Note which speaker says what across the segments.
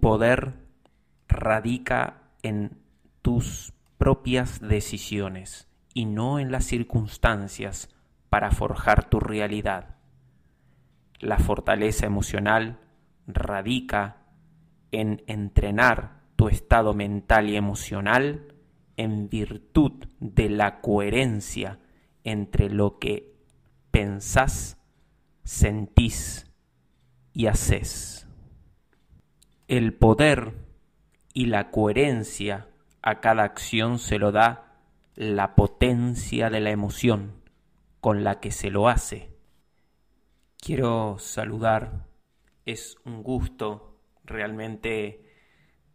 Speaker 1: Poder radica en tus propias decisiones y no en las circunstancias para forjar tu realidad. La fortaleza emocional radica en entrenar tu estado mental y emocional en virtud de la coherencia entre lo que pensás, sentís y haces. El poder y la coherencia a cada acción se lo da la potencia de la emoción con la que se lo hace. Quiero saludar, es un gusto realmente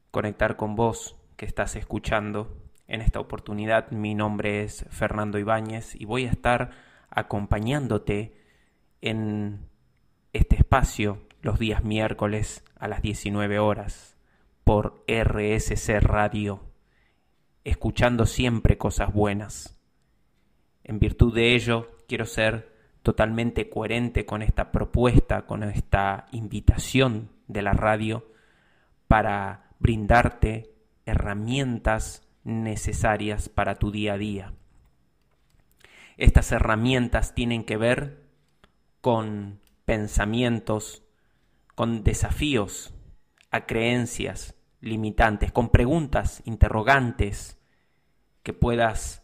Speaker 1: conectar con vos que estás escuchando. En esta oportunidad mi nombre es Fernando Ibáñez y voy a estar acompañándote en este espacio los días miércoles a las 19 horas por RSC Radio, escuchando siempre cosas buenas. En virtud de ello, quiero ser totalmente coherente con esta propuesta, con esta invitación de la radio para brindarte herramientas necesarias para tu día a día. Estas herramientas tienen que ver con pensamientos, con desafíos a creencias limitantes, con preguntas interrogantes que puedas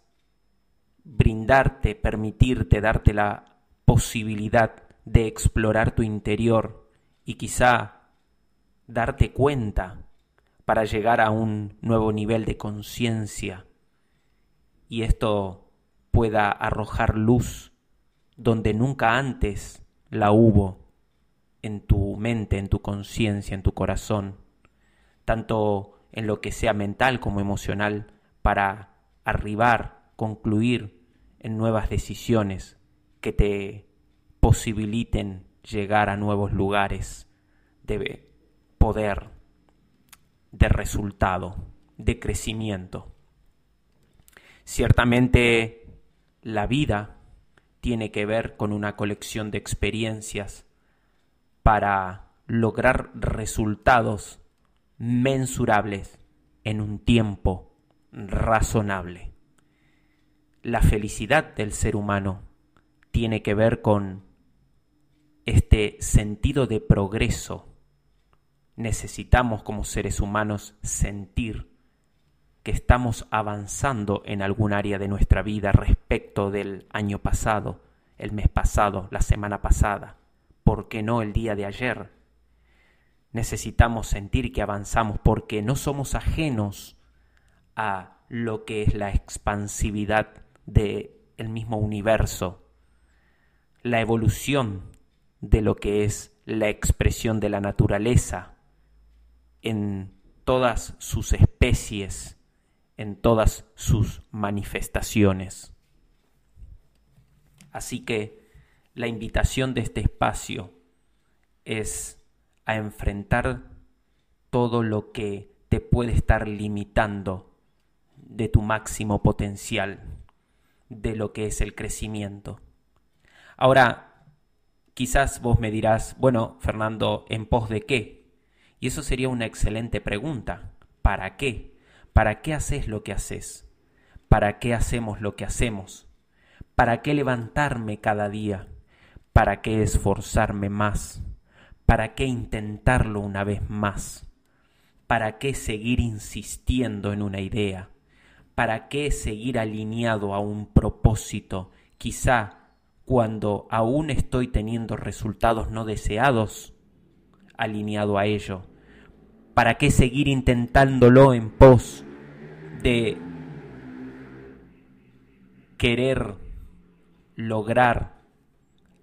Speaker 1: brindarte, permitirte, darte la posibilidad de explorar tu interior y quizá darte cuenta para llegar a un nuevo nivel de conciencia y esto pueda arrojar luz donde nunca antes la hubo en tu mente, en tu conciencia, en tu corazón, tanto en lo que sea mental como emocional, para arribar, concluir en nuevas decisiones que te posibiliten llegar a nuevos lugares de poder de resultado, de crecimiento. Ciertamente la vida tiene que ver con una colección de experiencias para lograr resultados mensurables en un tiempo razonable. La felicidad del ser humano tiene que ver con este sentido de progreso necesitamos como seres humanos sentir que estamos avanzando en algún área de nuestra vida respecto del año pasado, el mes pasado, la semana pasada, ¿por qué no el día de ayer? Necesitamos sentir que avanzamos porque no somos ajenos a lo que es la expansividad del el mismo universo, la evolución de lo que es la expresión de la naturaleza, en todas sus especies, en todas sus manifestaciones. Así que la invitación de este espacio es a enfrentar todo lo que te puede estar limitando de tu máximo potencial, de lo que es el crecimiento. Ahora, quizás vos me dirás, bueno, Fernando, ¿en pos de qué? Y eso sería una excelente pregunta. ¿Para qué? ¿Para qué haces lo que haces? ¿Para qué hacemos lo que hacemos? ¿Para qué levantarme cada día? ¿Para qué esforzarme más? ¿Para qué intentarlo una vez más? ¿Para qué seguir insistiendo en una idea? ¿Para qué seguir alineado a un propósito, quizá cuando aún estoy teniendo resultados no deseados? alineado a ello? ¿Para qué seguir intentándolo en pos de querer lograr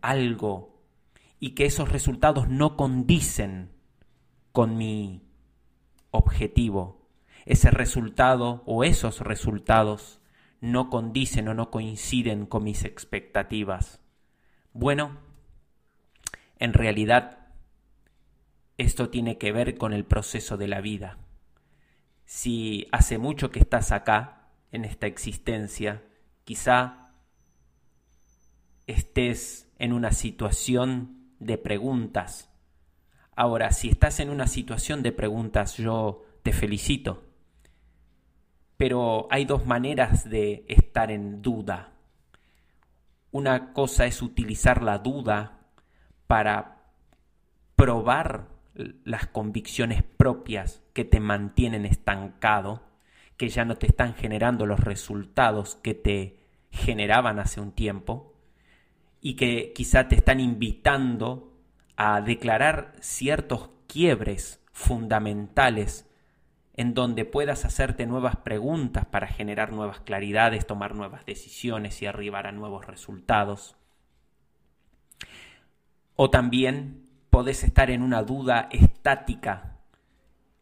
Speaker 1: algo y que esos resultados no condicen con mi objetivo? Ese resultado o esos resultados no condicen o no coinciden con mis expectativas. Bueno, en realidad esto tiene que ver con el proceso de la vida. Si hace mucho que estás acá, en esta existencia, quizá estés en una situación de preguntas Ahora, si estás en una situación de preguntas, yo te felicito. Pero hay dos maneras de estar en duda. Una cosa es utilizar la duda para probar las convicciones propias que te mantienen estancado, que ya no te están generando los resultados que te generaban hace un tiempo y que quizá te están invitando a declarar ciertos quiebres fundamentales en donde puedas hacerte nuevas preguntas para generar nuevas claridades, tomar nuevas decisiones y arribar a nuevos resultados. O también podés estar en una duda estática,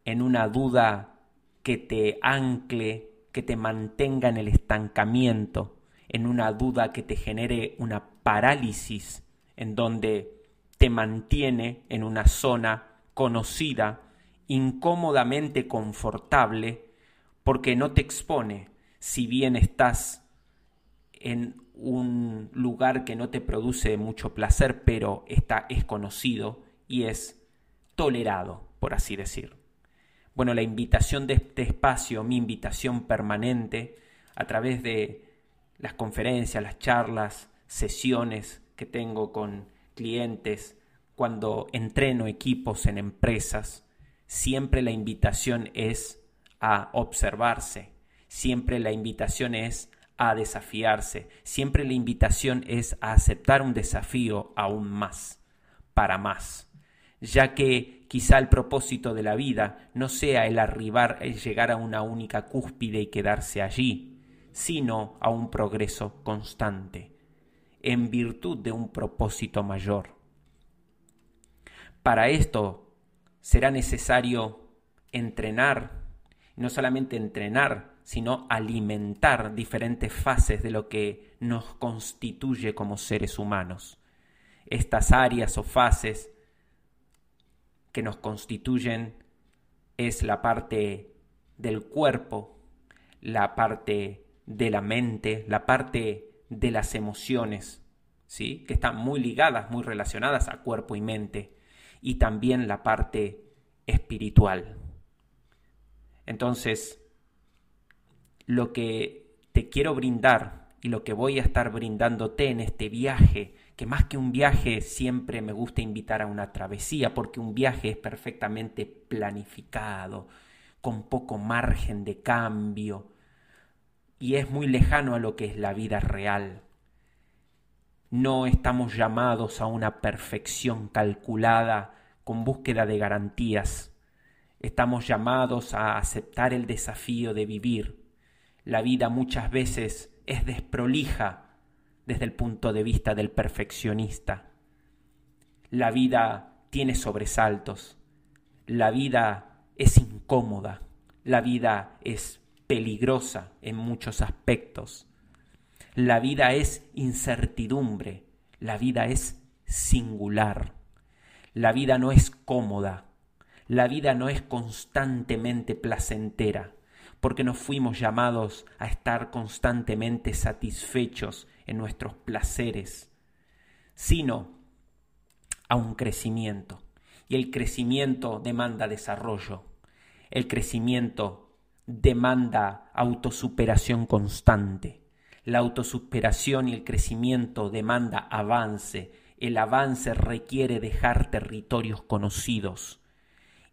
Speaker 1: en una duda que te ancle, que te mantenga en el estancamiento, en una duda que te genere una parálisis, en donde te mantiene en una zona conocida, incómodamente confortable, porque no te expone, si bien estás en un lugar que no te produce mucho placer, pero está, es conocido y es tolerado, por así decir. Bueno, la invitación de este espacio, mi invitación permanente, a través de las conferencias, las charlas, sesiones que tengo con clientes, cuando entreno equipos en empresas, siempre la invitación es a observarse, siempre la invitación es a desafiarse, siempre la invitación es a aceptar un desafío aún más, para más, ya que quizá el propósito de la vida no sea el arribar, el llegar a una única cúspide y quedarse allí, sino a un progreso constante, en virtud de un propósito mayor. Para esto será necesario entrenar, no solamente entrenar, sino alimentar diferentes fases de lo que nos constituye como seres humanos. Estas áreas o fases que nos constituyen es la parte del cuerpo, la parte de la mente, la parte de las emociones, ¿sí? que están muy ligadas, muy relacionadas a cuerpo y mente, y también la parte espiritual. Entonces, lo que te quiero brindar y lo que voy a estar brindándote en este viaje, que más que un viaje siempre me gusta invitar a una travesía, porque un viaje es perfectamente planificado, con poco margen de cambio, y es muy lejano a lo que es la vida real. No estamos llamados a una perfección calculada con búsqueda de garantías. Estamos llamados a aceptar el desafío de vivir. La vida muchas veces es desprolija desde el punto de vista del perfeccionista. La vida tiene sobresaltos. La vida es incómoda. La vida es peligrosa en muchos aspectos. La vida es incertidumbre, la vida es singular, la vida no es cómoda, la vida no es constantemente placentera, porque no fuimos llamados a estar constantemente satisfechos en nuestros placeres, sino a un crecimiento. Y el crecimiento demanda desarrollo, el crecimiento demanda autosuperación constante. La autosuperación y el crecimiento demanda avance. El avance requiere dejar territorios conocidos.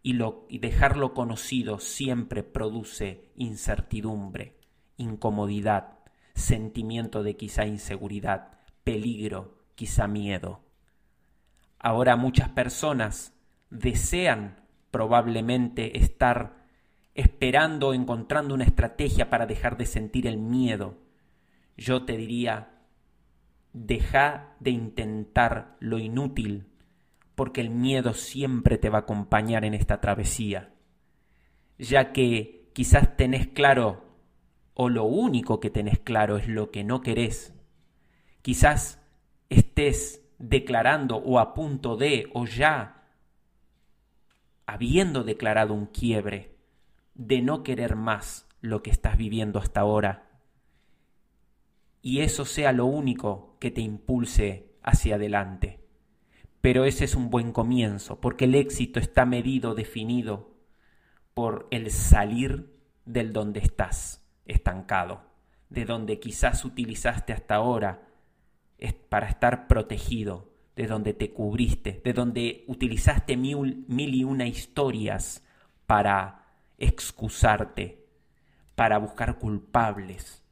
Speaker 1: Y, lo, y dejarlo conocido siempre produce incertidumbre, incomodidad, sentimiento de quizá inseguridad, peligro, quizá miedo. Ahora muchas personas desean probablemente estar esperando, encontrando una estrategia para dejar de sentir el miedo. Yo te diría, deja de intentar lo inútil, porque el miedo siempre te va a acompañar en esta travesía, ya que quizás tenés claro, o lo único que tenés claro es lo que no querés. Quizás estés declarando o a punto de o ya habiendo declarado un quiebre de no querer más lo que estás viviendo hasta ahora y eso sea lo único que te impulse hacia adelante. pero ese es un buen comienzo, porque el éxito está medido, definido por el salir del donde estás estancado, de donde quizás utilizaste hasta ahora para estar protegido, de donde te cubriste, de donde utilizaste mil, mil y una historias para excusarte, para buscar culpables,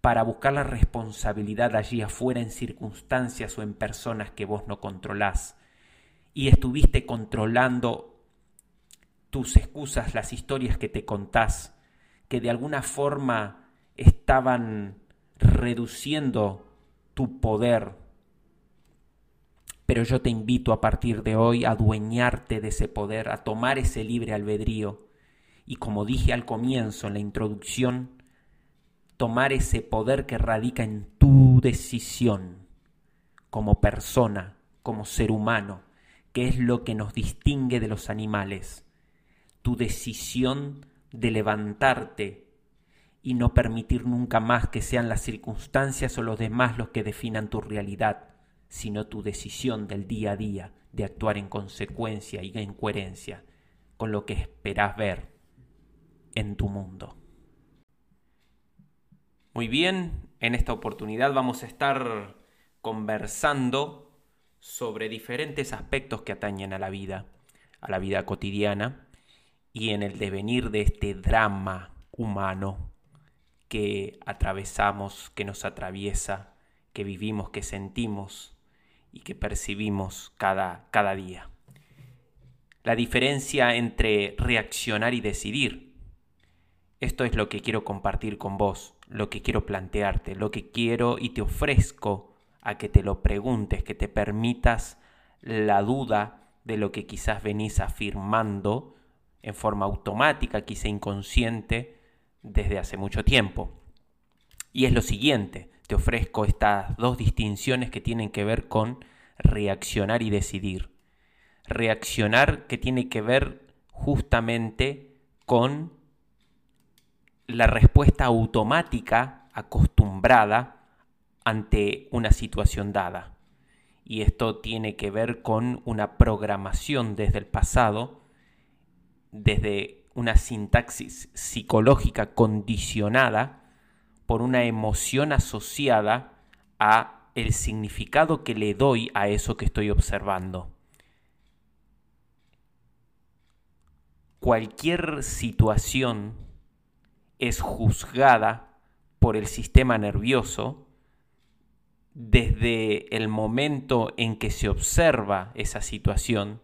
Speaker 1: para buscar la responsabilidad allí afuera en circunstancias o en personas que vos no controlás. Y estuviste controlando tus excusas, las historias que te contás, que de alguna forma estaban reduciendo tu poder. Pero yo te invito a partir de hoy a adueñarte de ese poder, a tomar ese libre albedrío. Y como dije al comienzo, en la introducción, tomar ese poder que radica en tu decisión como persona, como ser humano, que es lo que nos distingue de los animales. Tu decisión de levantarte y no permitir nunca más que sean las circunstancias o los demás los que definan tu realidad, sino tu decisión del día a día de actuar en consecuencia y en coherencia con lo que esperas ver en tu mundo. Muy bien, en esta oportunidad vamos a estar conversando sobre diferentes aspectos que atañen a la vida, a la vida cotidiana y en el devenir de este drama humano que atravesamos, que nos atraviesa, que vivimos, que sentimos y que percibimos cada, cada día. La diferencia entre reaccionar y decidir. Esto es lo que quiero compartir con vos lo que quiero plantearte, lo que quiero y te ofrezco a que te lo preguntes, que te permitas la duda de lo que quizás venís afirmando en forma automática, quizá inconsciente, desde hace mucho tiempo. Y es lo siguiente, te ofrezco estas dos distinciones que tienen que ver con reaccionar y decidir. Reaccionar que tiene que ver justamente con la respuesta automática acostumbrada ante una situación dada. Y esto tiene que ver con una programación desde el pasado, desde una sintaxis psicológica condicionada por una emoción asociada a el significado que le doy a eso que estoy observando. Cualquier situación es juzgada por el sistema nervioso desde el momento en que se observa esa situación,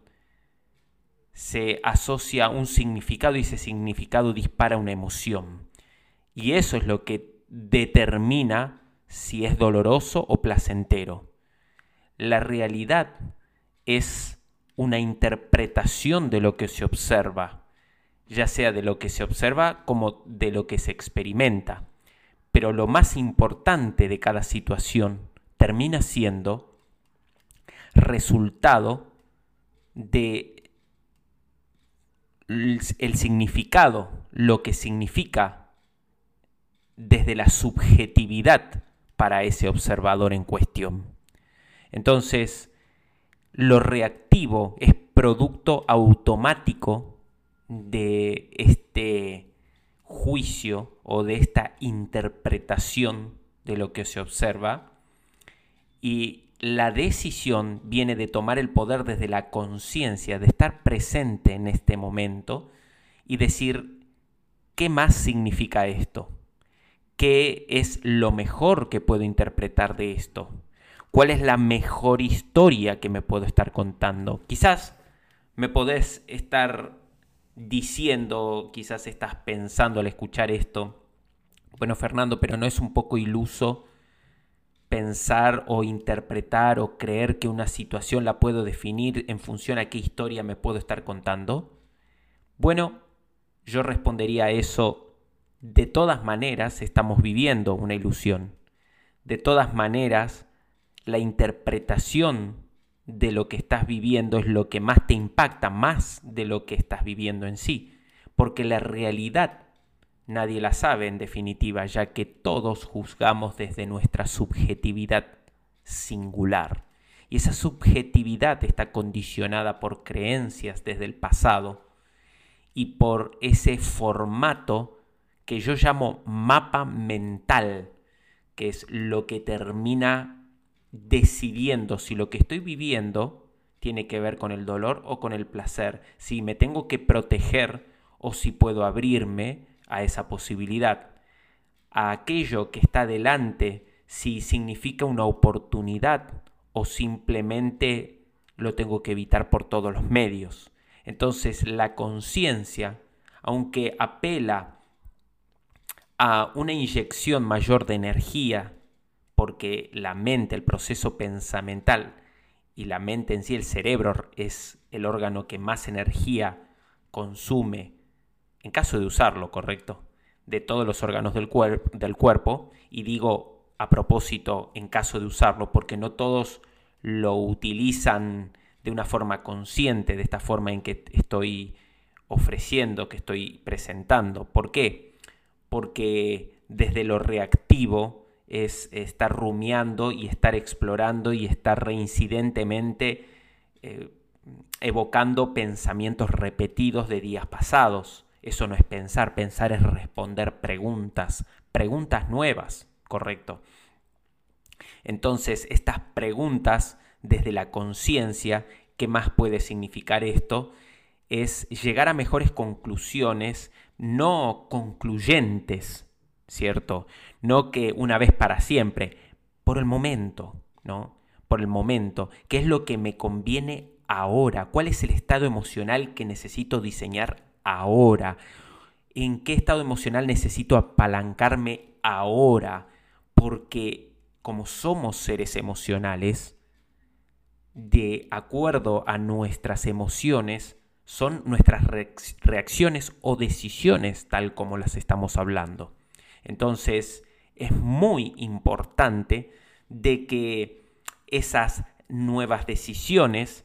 Speaker 1: se asocia un significado y ese significado dispara una emoción. Y eso es lo que determina si es doloroso o placentero. La realidad es una interpretación de lo que se observa ya sea de lo que se observa como de lo que se experimenta. Pero lo más importante de cada situación termina siendo resultado de el significado, lo que significa desde la subjetividad para ese observador en cuestión. Entonces, lo reactivo es producto automático de este juicio o de esta interpretación de lo que se observa y la decisión viene de tomar el poder desde la conciencia, de estar presente en este momento y decir, ¿qué más significa esto? ¿Qué es lo mejor que puedo interpretar de esto? ¿Cuál es la mejor historia que me puedo estar contando? Quizás me podés estar diciendo, quizás estás pensando al escuchar esto, bueno Fernando, pero no es un poco iluso pensar o interpretar o creer que una situación la puedo definir en función a qué historia me puedo estar contando? Bueno, yo respondería a eso, de todas maneras estamos viviendo una ilusión. De todas maneras, la interpretación de lo que estás viviendo es lo que más te impacta, más de lo que estás viviendo en sí. Porque la realidad nadie la sabe en definitiva, ya que todos juzgamos desde nuestra subjetividad singular. Y esa subjetividad está condicionada por creencias desde el pasado y por ese formato que yo llamo mapa mental, que es lo que termina decidiendo si lo que estoy viviendo tiene que ver con el dolor o con el placer, si me tengo que proteger o si puedo abrirme a esa posibilidad, a aquello que está delante, si significa una oportunidad o simplemente lo tengo que evitar por todos los medios. Entonces la conciencia, aunque apela a una inyección mayor de energía, porque la mente, el proceso pensamental y la mente en sí, el cerebro, es el órgano que más energía consume, en caso de usarlo, correcto, de todos los órganos del, cuerpo, y digo a propósito en caso de usarlo, porque no todos lo utilizan de una forma consciente, de esta forma en que estoy ofreciendo, que estoy presentando. ¿Por qué? Porque desde lo reactivo es estar rumiando y estar explorando y estar reincidentemente eh, evocando pensamientos repetidos de días pasados. Eso no es pensar, pensar es responder preguntas, preguntas nuevas, correcto. Entonces, estas preguntas desde la conciencia, ¿qué más puede significar esto? Es llegar a mejores conclusiones, no concluyentes, ¿cierto? No que una vez para siempre, por el momento, ¿no? Por el momento, ¿qué es lo que me conviene ahora? ¿Cuál es el estado emocional que necesito diseñar ahora? ¿En qué estado emocional necesito apalancarme ahora? Porque como somos seres emocionales, de acuerdo a nuestras emociones, son nuestras reacciones o decisiones tal como las estamos hablando. Entonces, es muy importante de que esas nuevas decisiones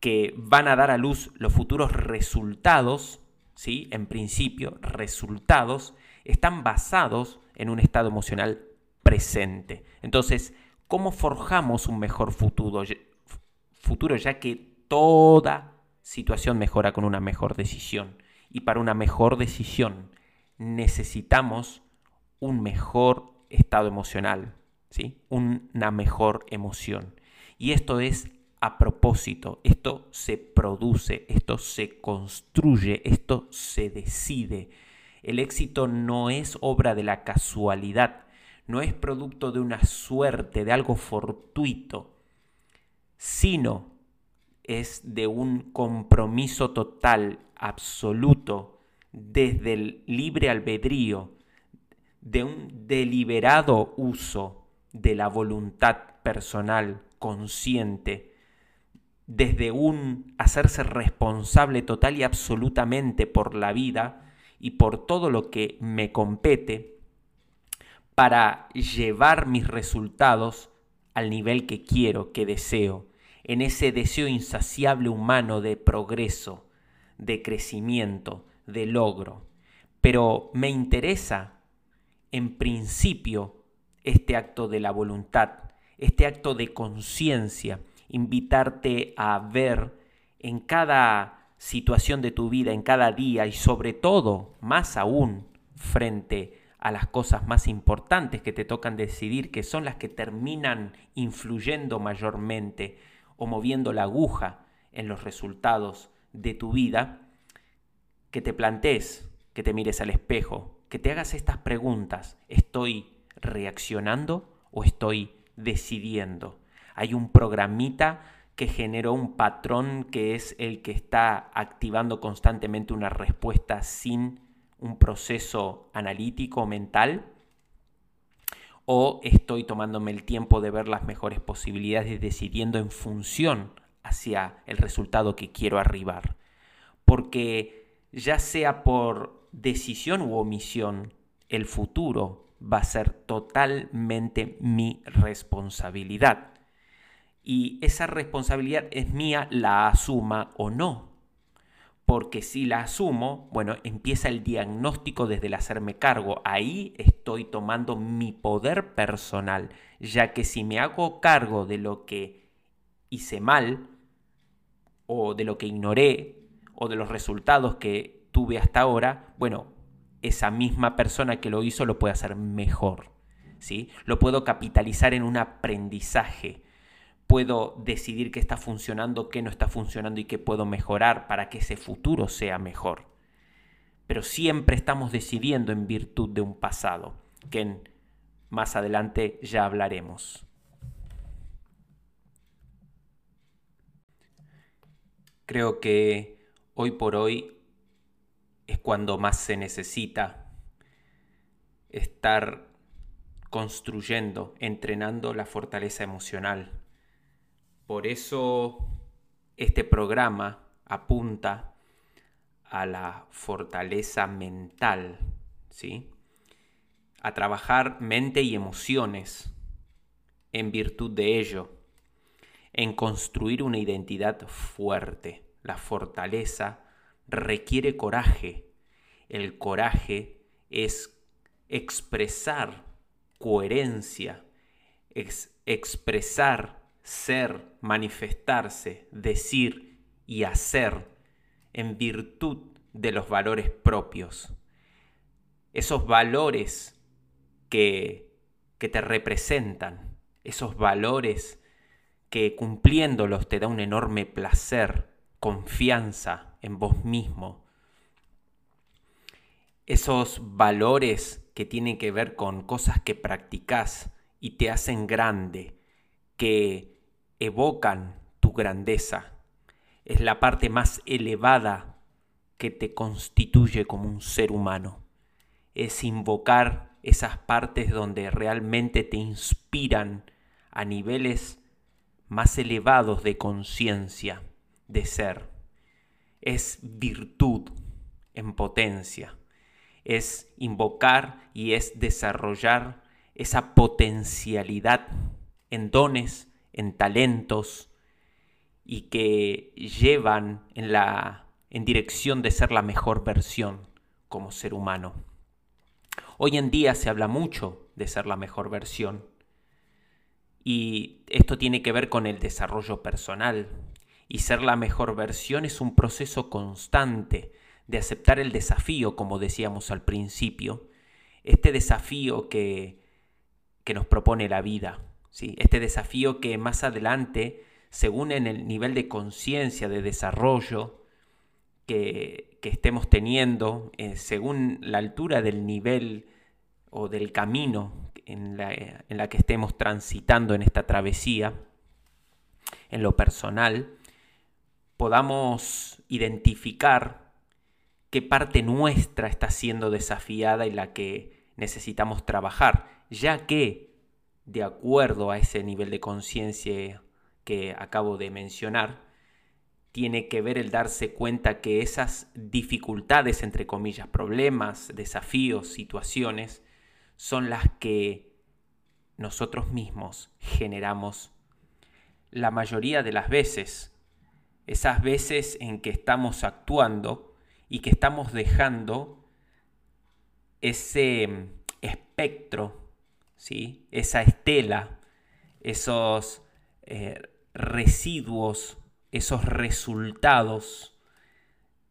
Speaker 1: que van a dar a luz los futuros resultados, ¿sí? En principio, resultados, están basados en un estado emocional presente. Entonces, ¿cómo forjamos un mejor futuro? Futuro ya que toda situación mejora con una mejor decisión. Y para una mejor decisión necesitamos un mejor estado emocional, ¿sí? una mejor emoción. Y esto es a propósito, esto se produce, esto se construye, esto se decide. El éxito no es obra de la casualidad, no es producto de una suerte, de algo fortuito, sino es de un compromiso total, absoluto, desde el libre albedrío, de un deliberado uso de la voluntad personal, consciente, desde un hacerse responsable total y absolutamente por la vida y por todo lo que me compete, para llevar mis resultados al nivel que quiero, que deseo, en ese deseo insaciable humano de progreso, de crecimiento, de logro. Pero me interesa en principio este acto de la voluntad, este acto de conciencia, invitarte a ver en cada situación de tu vida, en cada día y sobre todo, más aún, frente a las cosas más importantes que te tocan decidir, que son las que terminan influyendo mayormente o moviendo la aguja en los resultados de tu vida, que te plantees, que te mires al espejo, que te hagas estas preguntas. ¿Estoy reaccionando o estoy decidiendo? Hay un programita que generó un patrón que es el que está activando constantemente una respuesta sin un proceso analítico mental o estoy tomándome el tiempo de ver las mejores posibilidades decidiendo en función hacia el resultado que quiero arribar. Porque ya sea por decisión u omisión, el futuro va a ser totalmente mi responsabilidad. Y esa responsabilidad es mía, la asuma o no. Porque si la asumo, bueno, empieza el diagnóstico desde el hacerme cargo. Ahí estoy tomando mi poder personal, ya que si me hago cargo de lo que hice mal, o de lo que ignoré, o de los resultados que tuve hasta ahora, bueno, esa misma persona que lo hizo lo puede hacer mejor. ¿sí? Lo puedo capitalizar en un aprendizaje. Puedo decidir qué está funcionando, qué no está funcionando y qué puedo mejorar para que ese futuro sea mejor. Pero siempre estamos decidiendo en virtud de un pasado, que más adelante ya hablaremos. Creo que hoy por hoy es cuando más se necesita estar construyendo, entrenando la fortaleza emocional. Por eso este programa apunta a la fortaleza mental, ¿sí? A trabajar mente y emociones en virtud de ello, en construir una identidad fuerte. La fortaleza requiere coraje. El coraje es expresar coherencia, expresar, ser, manifestarse, decir y hacer en virtud de los valores propios. Esos valores que, que te representan, esos valores que cumpliéndolos te da un enorme placer, confianza en vos mismo. Esos valores que tienen que ver con cosas que practicas y te hacen grande, que evocan tu grandeza. Es la parte más elevada que te constituye como un ser humano. Es invocar esas partes donde realmente te inspiran a niveles más elevados de conciencia, de ser. Es virtud en potencia es invocar y es desarrollar esa potencialidad en dones, en talentos y que llevan en la en dirección de ser la mejor versión como ser humano. Hoy en día se habla mucho de ser la mejor versión y esto tiene que ver con el desarrollo personal y ser la mejor versión es un proceso constante de aceptar el desafío, como decíamos al principio, este desafío que, que nos propone la vida, ¿sí? este desafío que más adelante, según en el nivel de conciencia, de desarrollo que, que estemos teniendo, eh, según la altura del nivel o del camino en la, en la que estemos transitando en esta travesía, en lo personal, podamos identificar qué parte nuestra está siendo desafiada y la que necesitamos trabajar, ya que, de acuerdo a ese nivel de conciencia que acabo de mencionar, tiene que ver el darse cuenta que esas dificultades, entre comillas, problemas, desafíos, situaciones, son las que nosotros mismos generamos la mayoría de las veces. Esas veces en que estamos actuando y que estamos dejando ese mm, espectro, ¿sí? esa estela, esos eh, residuos, esos resultados,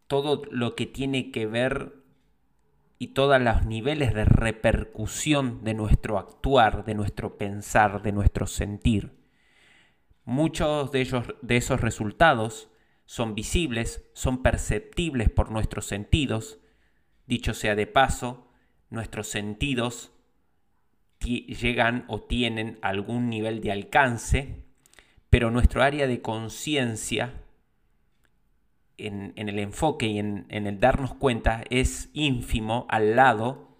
Speaker 1: todo lo que tiene que ver y todos los niveles de repercusión de nuestro actuar, de nuestro pensar, de nuestro sentir. Muchos de, ellos, de esos resultados son visibles, son perceptibles por nuestros sentidos. Dicho sea de paso, nuestros sentidos llegan o tienen algún nivel de alcance, pero nuestro área de conciencia en, el enfoque y en, en el darnos cuenta es ínfimo al lado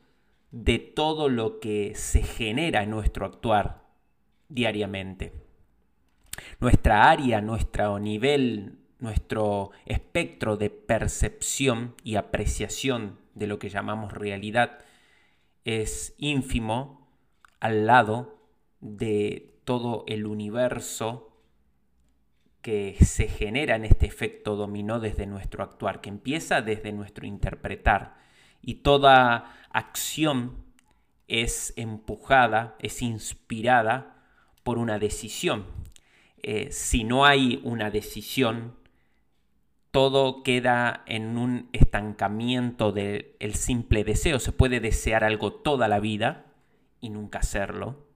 Speaker 1: de todo lo que se genera en nuestro actuar diariamente. Nuestra área, nuestro nivel nuestro espectro de percepción y apreciación de lo que llamamos realidad es ínfimo al lado de todo el universo que se genera en este efecto dominó desde nuestro actuar, que empieza desde nuestro interpretar. Y toda acción es empujada, es inspirada por una decisión. eh, si no hay una decisión, todo queda en un estancamiento del simple deseo. Se puede desear algo toda la vida y nunca hacerlo.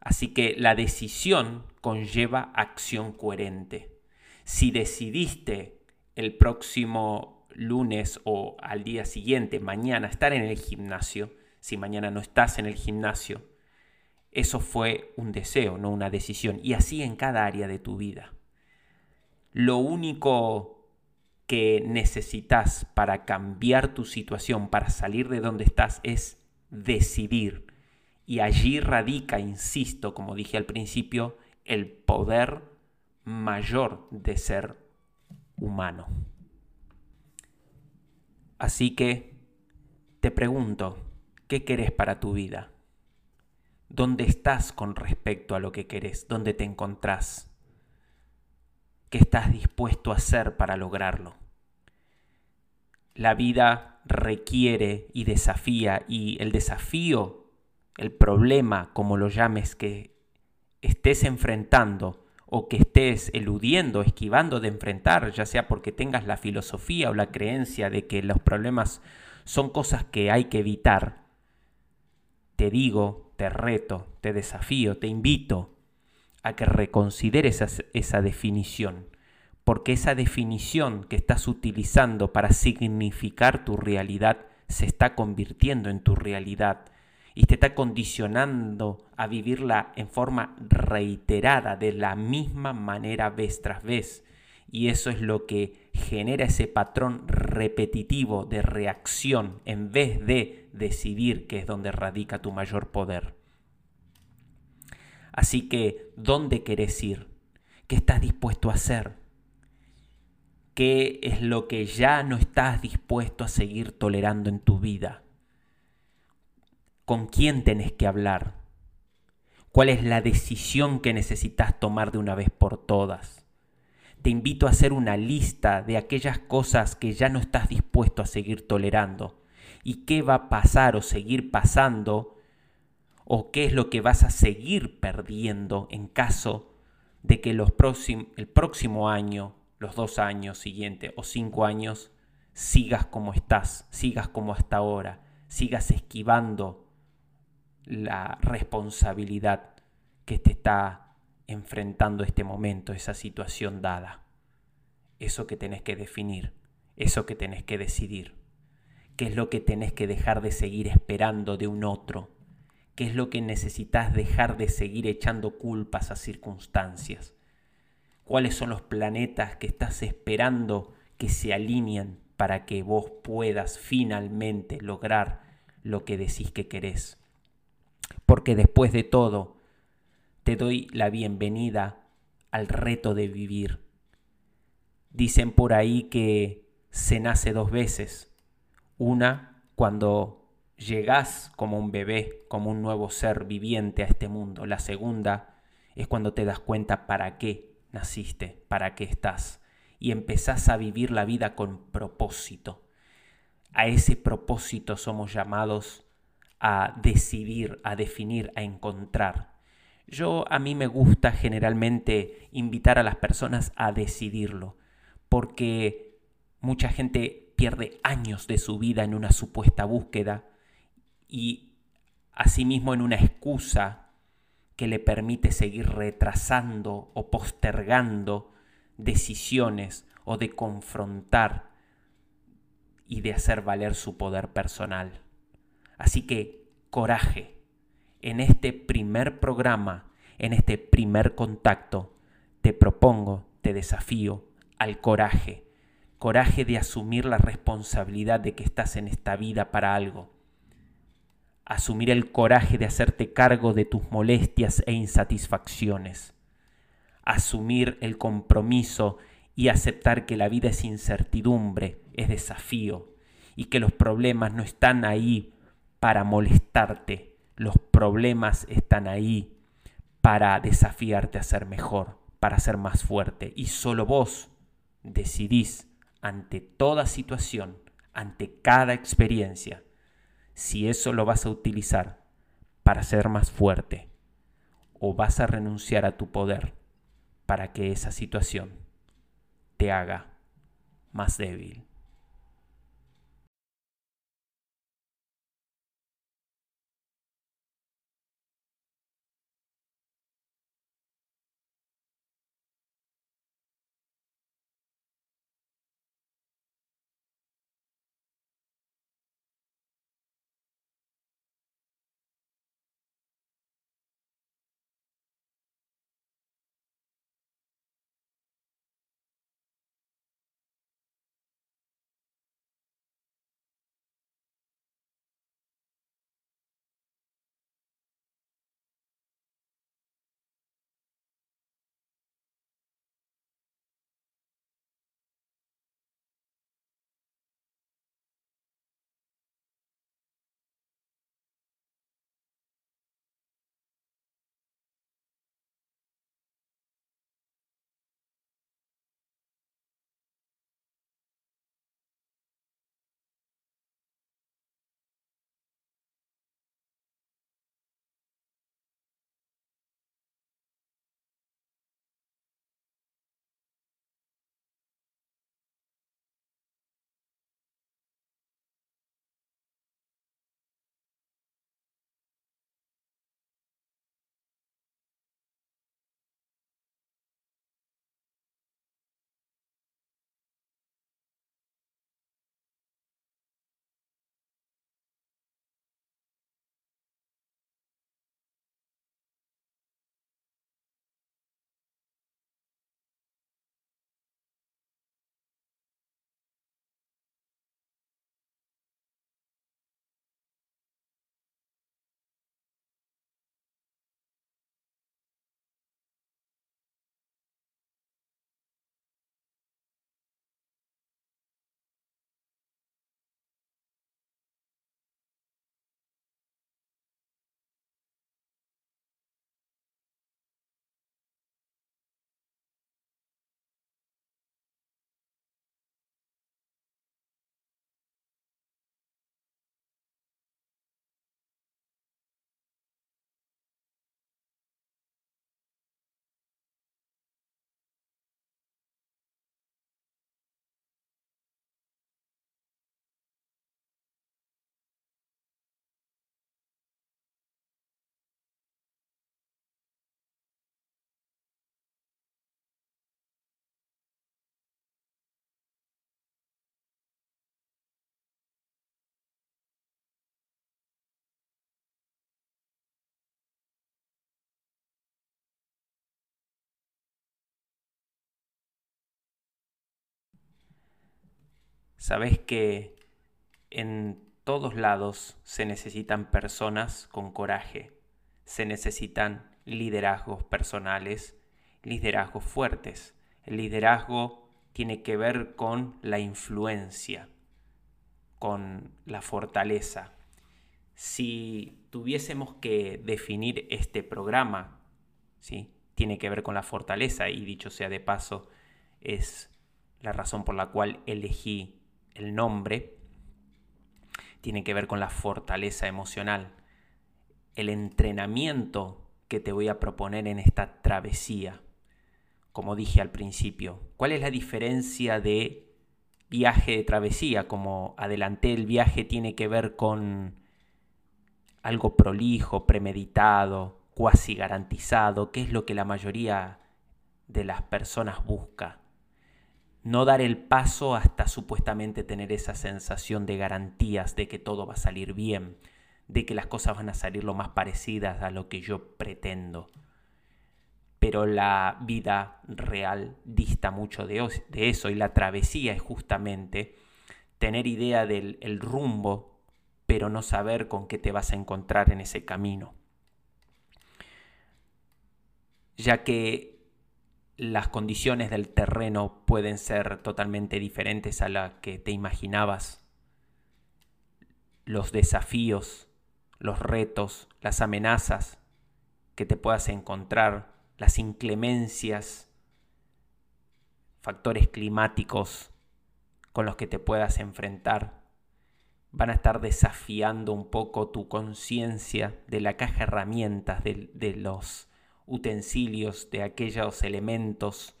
Speaker 1: Así que la decisión conlleva acción coherente. Si decidiste el próximo lunes o al día siguiente, mañana, estar en el gimnasio, si mañana no estás en el gimnasio, eso fue un deseo, no una decisión. Y así en cada área de tu vida. Lo único que necesitas para cambiar tu situación, para salir de donde estás, es decidir. Y allí radica, insisto, como dije al principio, el poder mayor de ser humano. Así que te pregunto, ¿qué querés para tu vida? ¿Dónde estás con respecto a lo que querés? ¿Dónde te encontrás? ¿Qué estás dispuesto a hacer para lograrlo? La vida requiere y desafía y el desafío, el problema, como lo llames, que estés enfrentando o que estés eludiendo, esquivando de enfrentar, ya sea porque tengas la filosofía o la creencia de que los problemas son cosas que hay que evitar, te digo, te reto, te desafío, te invito a que reconsideres esa, definición, porque esa definición que estás utilizando para significar tu realidad se está convirtiendo en tu realidad y te está condicionando a vivirla en forma reiterada, de la misma manera vez tras vez. Y eso es lo que genera ese patrón repetitivo de reacción en vez de decidir que es donde radica tu mayor poder. Así que, ¿dónde querés ir? ¿Qué estás dispuesto a hacer? ¿Qué es lo que ya no estás dispuesto a seguir tolerando en tu vida? con quién tenés que hablar, cuál es la decisión que necesitas tomar de una vez por todas. Te invito a hacer una lista de aquellas cosas que ya no estás dispuesto a seguir tolerando y qué va a pasar o seguir pasando o qué es lo que vas a seguir perdiendo en caso de que los el próximo año, los dos años siguientes o cinco años, sigas como estás, sigas como hasta ahora, sigas esquivando la responsabilidad que te está enfrentando este momento, esa situación dada. Eso que tenés que definir, eso que tenés que decidir. ¿Qué es lo que tenés que dejar de seguir esperando de un otro? ¿Qué es lo que necesitas dejar de seguir echando culpas a circunstancias? ¿Cuáles son los planetas que estás esperando que se alineen para que vos puedas finalmente lograr lo que decís que querés? porque después de todo te doy la bienvenida al reto de vivir. Dicen por ahí que se nace dos veces. Una cuando llegas como un bebé, como un nuevo ser viviente a este mundo. La segunda es cuando te das cuenta para qué naciste, para qué estás. Y empezás a vivir la vida con propósito. A ese propósito somos llamados a decidir, a definir, a encontrar. Yo a mí me gusta generalmente invitar a las personas a decidirlo, porque mucha gente pierde años de su vida en una supuesta búsqueda y asimismo en una excusa que le permite seguir retrasando o postergando decisiones o de confrontar y de hacer valer su poder personal. Así que coraje. En este primer programa, en este primer contacto, te propongo, te desafío al coraje. Coraje de asumir la responsabilidad de que estás en esta vida para algo. Asumir el coraje de hacerte cargo de tus molestias e insatisfacciones. Asumir el compromiso y aceptar que la vida es incertidumbre, es desafío, y que los problemas no están ahí para molestarte. Los problemas están ahí para desafiarte a ser mejor, para ser más fuerte. Y solo vos decidís ante toda situación, ante cada experiencia, si eso lo vas a utilizar para ser más fuerte o vas a renunciar a tu poder para que esa situación te haga más débil. Sabes que en todos lados se necesitan personas con coraje, se necesitan liderazgos personales, liderazgos fuertes. El liderazgo tiene que ver con la influencia, con la fortaleza. Si tuviésemos que definir este programa, ¿sí? tiene que ver con la fortaleza y dicho sea de paso, es la razón por la cual elegí el nombre tiene que ver con la fortaleza emocional, el entrenamiento que te voy a proponer en esta travesía. Como dije al principio, ¿cuál es la diferencia de viaje de travesía? Como adelanté, el viaje tiene que ver con algo prolijo, premeditado, cuasi garantizado, que es lo que la mayoría de las personas busca no dar el paso hasta supuestamente tener esa sensación de garantías de que todo va a salir bien, de que las cosas van a salir lo más parecidas a lo que yo pretendo. Pero la vida real dista mucho de, eso y la travesía es justamente tener idea del rumbo, pero no saber con qué te vas a encontrar en ese camino. Ya que las condiciones del terreno pueden ser totalmente diferentes a las que te imaginabas. Los desafíos, los retos, las amenazas que te puedas encontrar, las inclemencias, factores climáticos con los que te puedas enfrentar, van a estar desafiando un poco tu conciencia de la caja herramientas de, de los utensilios, de aquellos elementos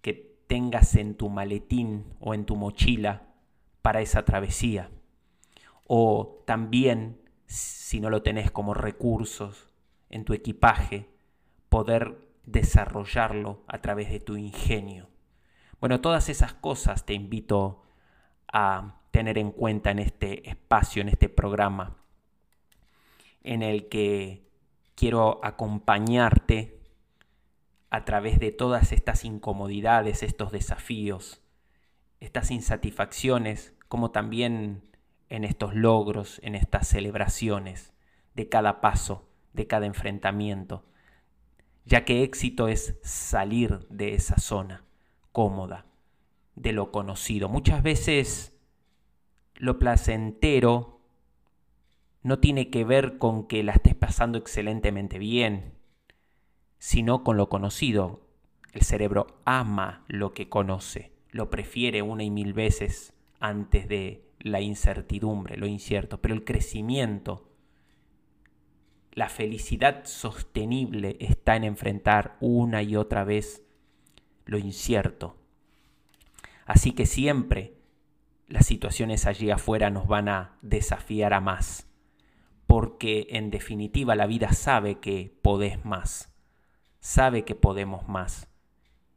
Speaker 1: que tengas en tu maletín o en tu mochila para esa travesía. O también, si no lo tenés como recursos en tu equipaje, poder desarrollarlo a través de tu ingenio. Bueno, todas esas cosas te invito a tener en cuenta en este espacio, en este programa, en el que quiero acompañarte a través de todas estas incomodidades, estos desafíos, estas insatisfacciones, como también en estos logros, en estas celebraciones de cada paso, de cada enfrentamiento, ya que éxito es salir de esa zona cómoda, de lo conocido. Muchas veces lo placentero no tiene que ver con que la estés pasando excelentemente bien, sino con lo conocido. El cerebro ama lo que conoce, lo prefiere una y mil veces antes de la incertidumbre, lo incierto, pero el crecimiento, la felicidad sostenible está en enfrentar una y otra vez lo incierto. Así que siempre las situaciones allí afuera nos van a desafiar a más, porque en definitiva la vida sabe que podés más, sabe que podemos más,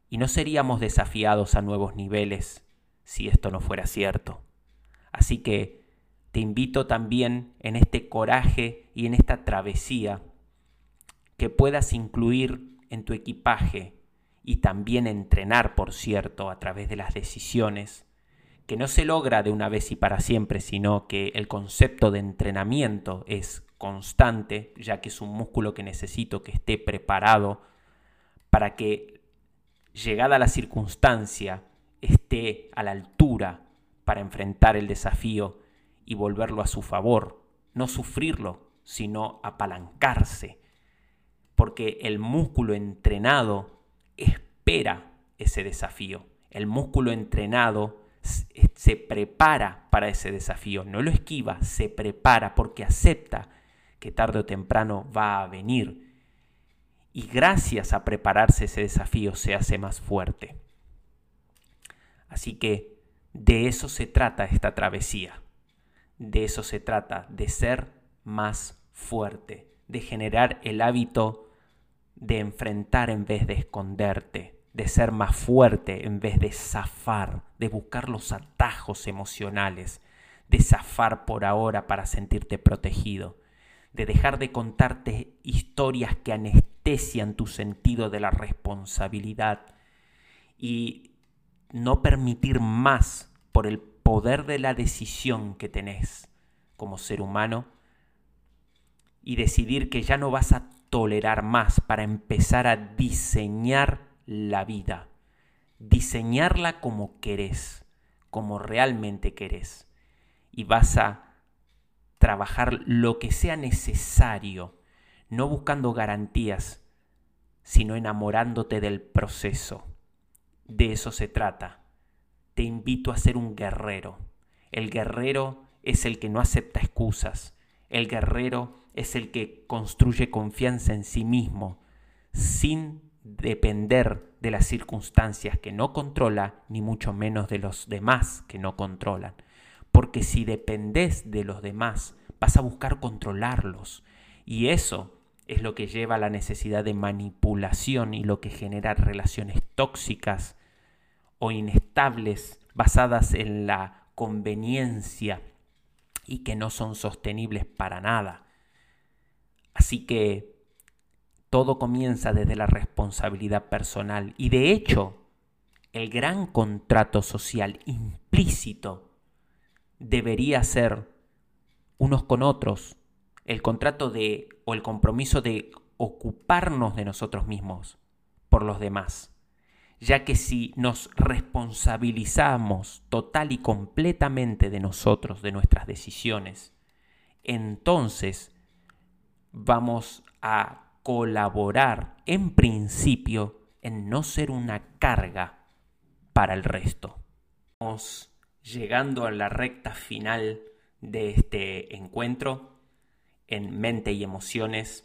Speaker 1: y no seríamos desafiados a nuevos niveles si esto no fuera cierto. Así que te invito también en este coraje y en esta travesía que puedas incluir en tu equipaje y también entrenar, por cierto, a través de las decisiones, que no se logra de una vez y para siempre, sino que el concepto de entrenamiento es constante, ya que es un músculo que necesito que esté preparado para que, llegada la circunstancia, esté a la altura para enfrentar el desafío y volverlo a su favor, no sufrirlo, sino apalancarse, porque el músculo entrenado espera ese desafío, el músculo entrenado se prepara para ese desafío, no lo esquiva, se prepara porque acepta que tarde o temprano va a venir. Y gracias a prepararse ese desafío se hace más fuerte. Así que de eso se trata esta travesía. De eso se trata, de ser más fuerte, de generar el hábito de enfrentar en vez de esconderte, de ser más fuerte en vez de zafar, de buscar los atajos emocionales, de zafar por ahora para sentirte protegido, de dejar de contarte historias que anestesian tu sentido de la responsabilidad y no permitir más por el poder de la decisión que tenés como ser humano y decidir que ya no vas a tolerar más para empezar a diseñar la vida, diseñarla como querés, como realmente querés. Y vas a trabajar lo que sea necesario, no buscando garantías, sino enamorándote del proceso. De eso se trata. Te invito a ser un guerrero. El guerrero es el que no acepta excusas. El guerrero es el que construye confianza en sí mismo, sin depender de las circunstancias que no controla, ni mucho menos de los demás que no controlan. Porque si dependes de los demás, vas a buscar controlarlos. Y eso es lo que lleva a la necesidad de manipulación y lo que genera relaciones tóxicas o inestables basadas en la conveniencia y que no son sostenibles para nada. Así que todo comienza desde la responsabilidad personal. Y de hecho el gran contrato social implícito debería ser unos con otros, el contrato de o el compromiso de ocuparnos de nosotros mismos por los demás, ya que si nos responsabilizamos total y completamente de nosotros, de nuestras decisiones, entonces vamos a colaborar en principio en no ser una carga para el resto. Estamos llegando a la recta final de este encuentro en mente y emociones.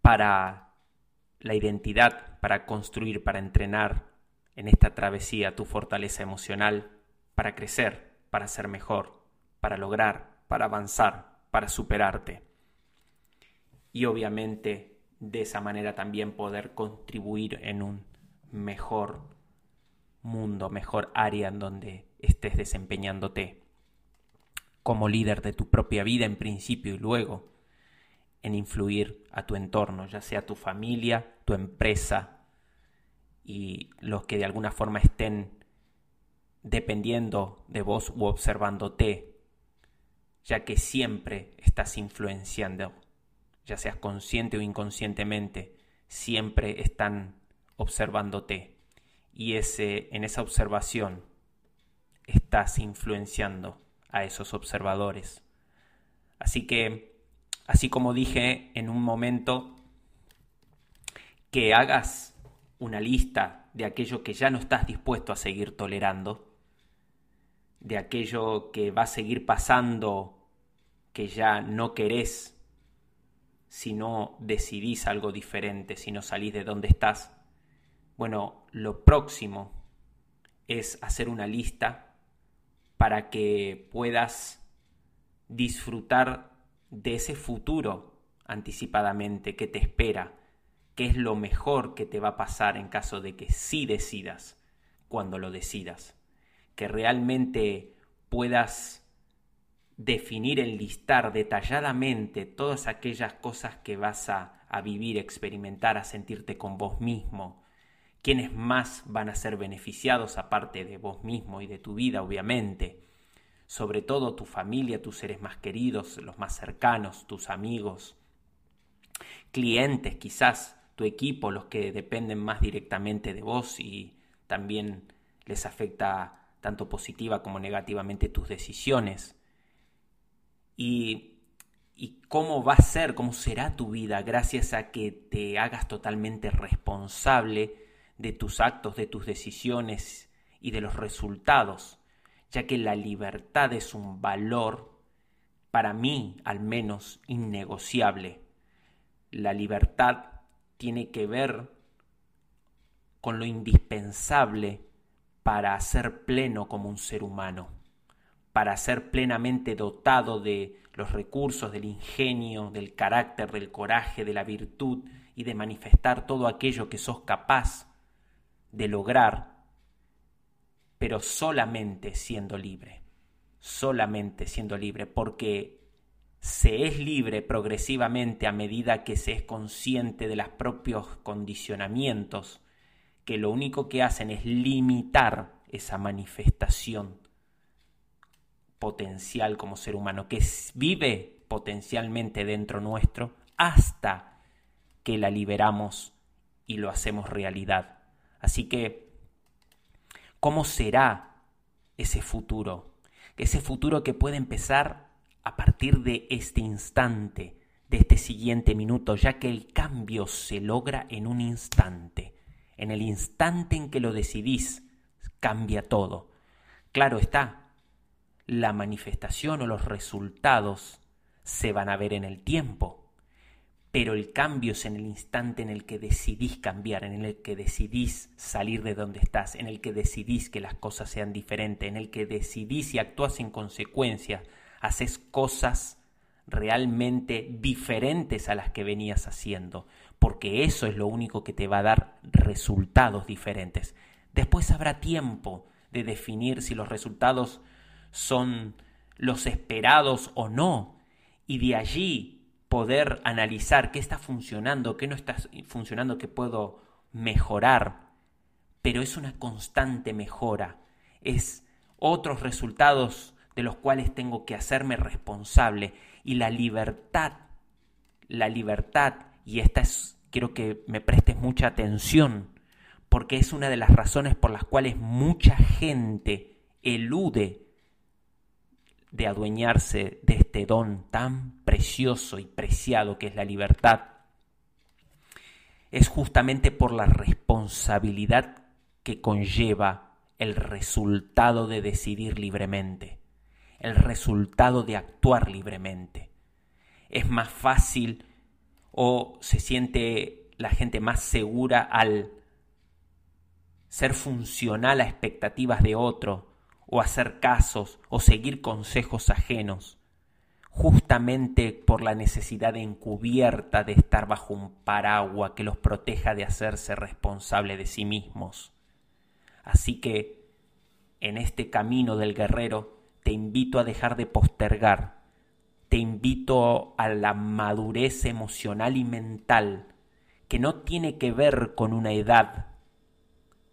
Speaker 1: para la identidad, para construir, para entrenar en esta travesía tu fortaleza emocional, para crecer, para ser mejor, para lograr, para avanzar, para superarte. Y obviamente de esa manera también poder contribuir en un mejor mundo, mejor área en donde estés desempeñándote como líder de tu propia vida en principio y luego en influir a tu entorno, ya sea tu familia, tu empresa y los que de alguna forma estén dependiendo de vos u observándote, ya que siempre estás influenciando, ya seas consciente o inconscientemente, siempre están observándote y ese, en esa observación estás influenciando a esos observadores. Así que, así como dije en un momento, que hagas una lista de aquello que ya no estás dispuesto a seguir tolerando, de aquello que va a seguir pasando, que ya no querés si no decidís algo diferente, si no salís de donde estás, bueno, lo próximo es hacer una lista para que puedas disfrutar de ese futuro anticipadamente que te espera, que es lo mejor que te va a pasar en caso de que sí decidas cuando lo decidas, que realmente puedas definir, enlistar detalladamente todas aquellas cosas que vas a, a vivir, experimentar, a sentirte con vos mismo, quiénes más van a ser beneficiados aparte de vos mismo y de tu vida, obviamente. Sobre todo tu familia, tus seres más queridos, los más cercanos, tus amigos, clientes quizás, tu equipo, los que dependen más directamente de vos y también les afecta tanto positiva como negativamente tus decisiones. Y, cómo va a ser, cómo será tu vida gracias a que te hagas totalmente responsable de tus actos, de tus decisiones y de los resultados, ya que la libertad es un valor, para mí al menos, innegociable. La libertad tiene que ver con lo indispensable para ser pleno como un ser humano, para ser plenamente dotado de los recursos, del ingenio, del carácter, del coraje, de la virtud y de manifestar todo aquello que sos capaz de lograr, pero solamente siendo libre, solamente siendo libre, porque se es libre progresivamente a medida que se es consciente de los propios condicionamientos, que lo único que hacen es limitar esa manifestación potencial como ser humano, que vive potencialmente dentro nuestro hasta que la liberamos y lo hacemos realidad. Así que, ¿cómo será ese futuro? Ese futuro que puede empezar a partir de este instante, de este siguiente minuto, ya que el cambio se logra en un instante. En el instante en que lo decidís, cambia todo. Claro está, la manifestación o los resultados se van a ver en el tiempo, pero el cambio es en el instante en el que decidís cambiar, en el que decidís salir de donde estás, en el que decidís que las cosas sean diferentes, en el que decidís y actúas en consecuencia, haces cosas realmente diferentes a las que venías haciendo, porque eso es lo único que te va a dar resultados diferentes. Después habrá tiempo de definir si los resultados son los esperados o no, y de allí poder analizar qué está funcionando, qué no está funcionando, qué puedo mejorar, pero es una constante mejora, es otros resultados de los cuales tengo que hacerme responsable. Y la libertad, la libertad, y esta es, quiero que me prestes mucha atención, porque es una de las razones por las cuales mucha gente elude de adueñarse de este don tan precioso y preciado que es la libertad, es justamente por la responsabilidad que conlleva el resultado de decidir libremente, el resultado de actuar libremente. Es más fácil ¿O se siente la gente más segura al ser funcional a expectativas de otro, o hacer casos, o seguir consejos ajenos? justamente por la necesidad encubierta de estar bajo un paraguas que los proteja de hacerse responsable de sí mismos. Así que, en este camino del guerrero, te invito a dejar de postergar, te invito a la madurez emocional y mental, que no tiene que ver con una edad,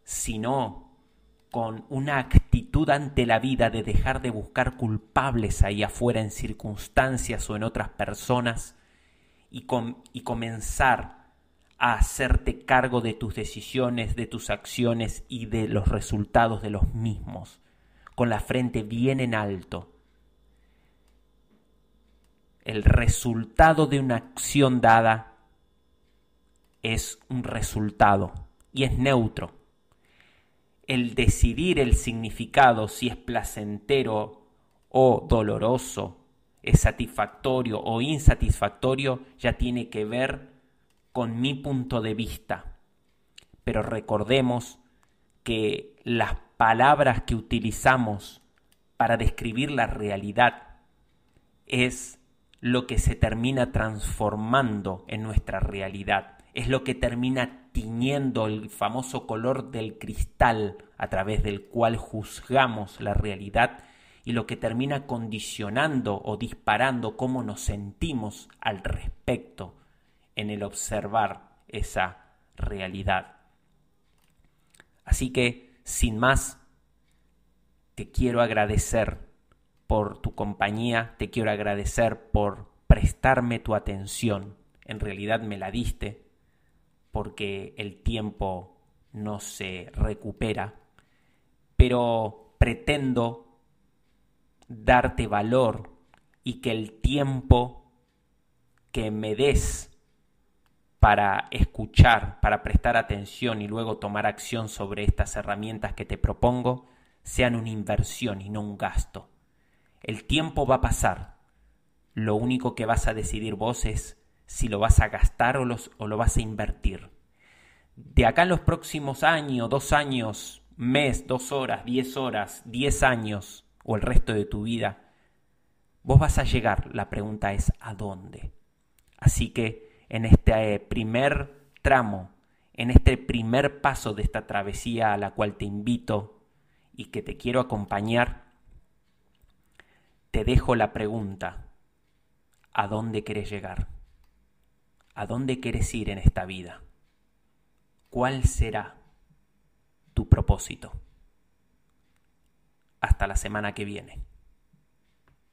Speaker 1: sino con una actitud ante la vida de dejar de buscar culpables ahí afuera en circunstancias o en otras personas y, y comenzar a hacerte cargo de tus decisiones, de tus acciones y de los resultados de los mismos, con la frente bien en alto. El resultado de una acción dada es un resultado y es neutro el decidir el significado, si es placentero o doloroso, es satisfactorio o insatisfactorio, ya tiene que ver con mi punto de vista. Pero recordemos que las palabras que utilizamos para describir la realidad es lo que se termina transformando en nuestra realidad, es lo que termina tiñendo el famoso color del cristal a través del cual juzgamos la realidad y lo que termina condicionando o disparando cómo nos sentimos al respecto en el observar esa realidad. Así que, sin más, te quiero agradecer por tu compañía, te quiero agradecer por prestarme tu atención, en realidad me la diste, porque el tiempo no se recupera, pero pretendo darte valor y que el tiempo que me des para escuchar, para prestar atención y luego tomar acción sobre estas herramientas que te propongo, sean una inversión y no un gasto. El tiempo va a pasar. Lo único que vas a decidir vos es si lo vas a gastar o, o lo vas a invertir. De acá en los próximos años, dos años, mes, dos horas, diez horas, diez años o el resto de tu vida, vos vas a llegar. La pregunta es ¿a dónde? Así que en este primer tramo, en este primer paso de esta travesía a la cual te invito y que te quiero acompañar, te dejo la pregunta, ¿a dónde querés llegar? ¿A dónde quieres ir en esta vida? ¿Cuál será tu propósito? Hasta la semana que viene.